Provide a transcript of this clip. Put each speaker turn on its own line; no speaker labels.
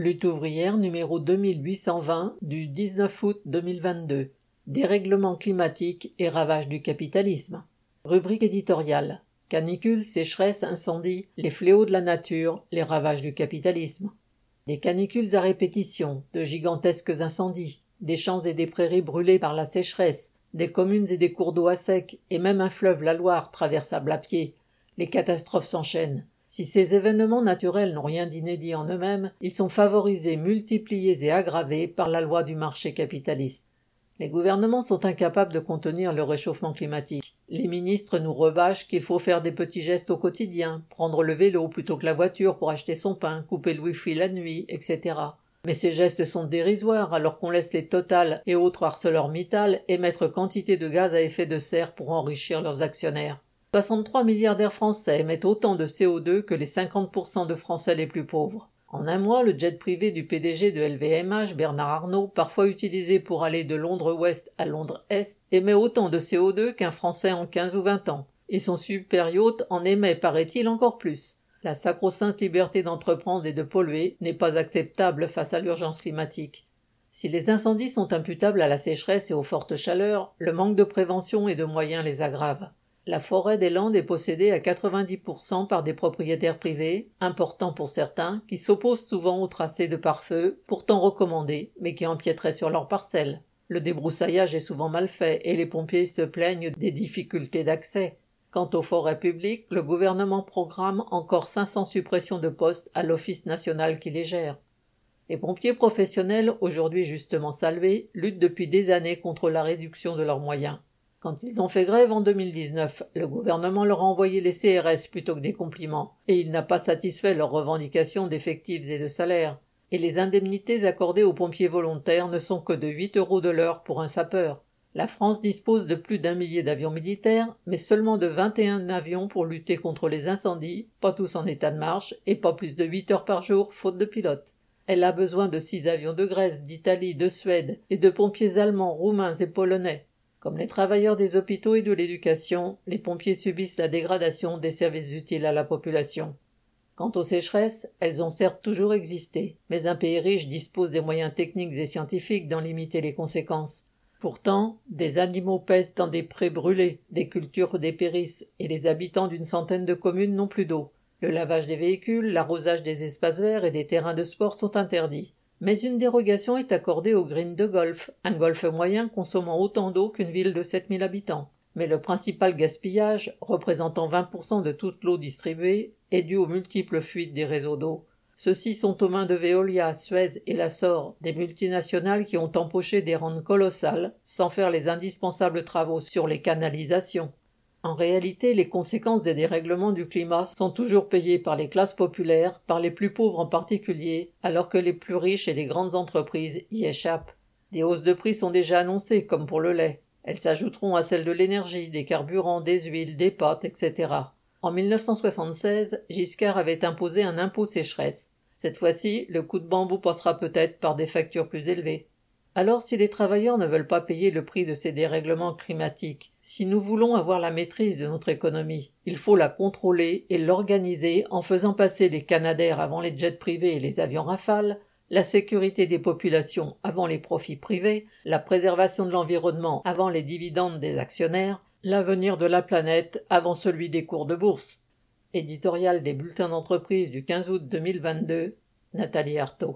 Lutte ouvrière numéro 2820 du 19 août 2022. Dérèglement climatique et ravage du capitalisme. Rubrique éditoriale. Canicule, sécheresse, incendie, les fléaux de la nature, les ravages du capitalisme. Des canicules à répétition, de gigantesques incendies, des champs et des prairies brûlés par la sécheresse, des communes et des cours d'eau à sec, et même un fleuve, la Loire, traversable à pied. Les catastrophes s'enchaînent. Si ces événements naturels n'ont rien d'inédit en eux-mêmes, ils sont favorisés, multipliés et aggravés par la loi du marché capitaliste. Les gouvernements sont incapables de contenir le réchauffement climatique. Les ministres nous rebâchent qu'il faut faire des petits gestes au quotidien, prendre le vélo plutôt que la voiture pour acheter son pain, couper le wifi la nuit, etc. Mais ces gestes sont dérisoires alors qu'on laisse les Total et autres harceleurs Mittal émettre quantité de gaz à effet de serre pour enrichir leurs actionnaires. 63 milliardaires français émettent autant de CO2 que les 50% de Français les plus pauvres. En un mois, le jet privé du PDG de LVMH, Bernard Arnault, parfois utilisé pour aller de Londres Ouest à Londres Est, émet autant de CO2 qu'un Français en 15 ou 20 ans. Et son super yacht en émet, paraît-il, encore plus. La sacro-sainte liberté d'entreprendre et de polluer n'est pas acceptable face à l'urgence climatique. Si les incendies sont imputables à la sécheresse et aux fortes chaleurs, le manque de prévention et de moyens les aggrave. La forêt des Landes est possédée à 90% par des propriétaires privés, importants pour certains, qui s'opposent souvent au tracé de pare-feu, pourtant recommandé, mais qui empiéteraient sur leurs parcelles. Le débroussaillage est souvent mal fait et les pompiers se plaignent des difficultés d'accès. Quant aux forêts publiques, le gouvernement programme encore 500 suppressions de postes à l'Office national qui les gère. Les pompiers professionnels, aujourd'hui justement salués, luttent depuis des années contre la réduction de leurs moyens. Quand ils ont fait grève en 2019, le gouvernement leur a envoyé les CRS plutôt que des compliments, et il n'a pas satisfait leurs revendications d'effectifs et de salaires. Et les indemnités accordées aux pompiers volontaires ne sont que de 8 euros de l'heure pour un sapeur. La France dispose de plus d'un millier d'avions militaires, mais seulement de 21 avions pour lutter contre les incendies, pas tous en état de marche, et pas plus de 8 heures par jour, faute de pilotes. Elle a besoin de six avions de Grèce, d'Italie, de Suède, et de pompiers allemands, roumains et polonais. Comme les travailleurs des hôpitaux et de l'éducation, les pompiers subissent la dégradation des services utiles à la population. Quant aux sécheresses, elles ont certes toujours existé, mais un pays riche dispose des moyens techniques et scientifiques d'en limiter les conséquences. Pourtant, des animaux pèsent dans des prés brûlés, des cultures dépérissent, et les habitants d'une centaine de communes n'ont plus d'eau. Le lavage des véhicules, l'arrosage des espaces verts et des terrains de sport sont interdits. Mais une dérogation est accordée au green de golf, un golf moyen consommant autant d'eau qu'une ville de 7000 habitants. Mais le principal gaspillage, représentant 20% de toute l'eau distribuée, est dû aux multiples fuites des réseaux d'eau. Ceux-ci sont aux mains de Veolia, Suez et Lassor, des multinationales qui ont empoché des rentes colossales, sans faire les indispensables travaux sur les canalisations. En réalité, les conséquences des dérèglements du climat sont toujours payées par les classes populaires, par les plus pauvres en particulier, alors que les plus riches et les grandes entreprises y échappent. Des hausses de prix sont déjà annoncées, comme pour le lait. Elles s'ajouteront à celles de l'énergie, des carburants, des huiles, des pâtes, etc. En 1976, Giscard avait imposé un impôt sécheresse. Cette fois-ci, le coup de bambou passera peut-être par des factures plus élevées. Alors si les travailleurs ne veulent pas payer le prix de ces dérèglements climatiques, si nous voulons avoir la maîtrise de notre économie, il faut la contrôler et l'organiser en faisant passer les Canadaires avant les jets privés et les avions rafales, la sécurité des populations avant les profits privés, la préservation de l'environnement avant les dividendes des actionnaires, L'avenir de la planète avant celui des cours de bourse. Éditorial des bulletins d'entreprise du 15 août 2022. Nathalie Artaud.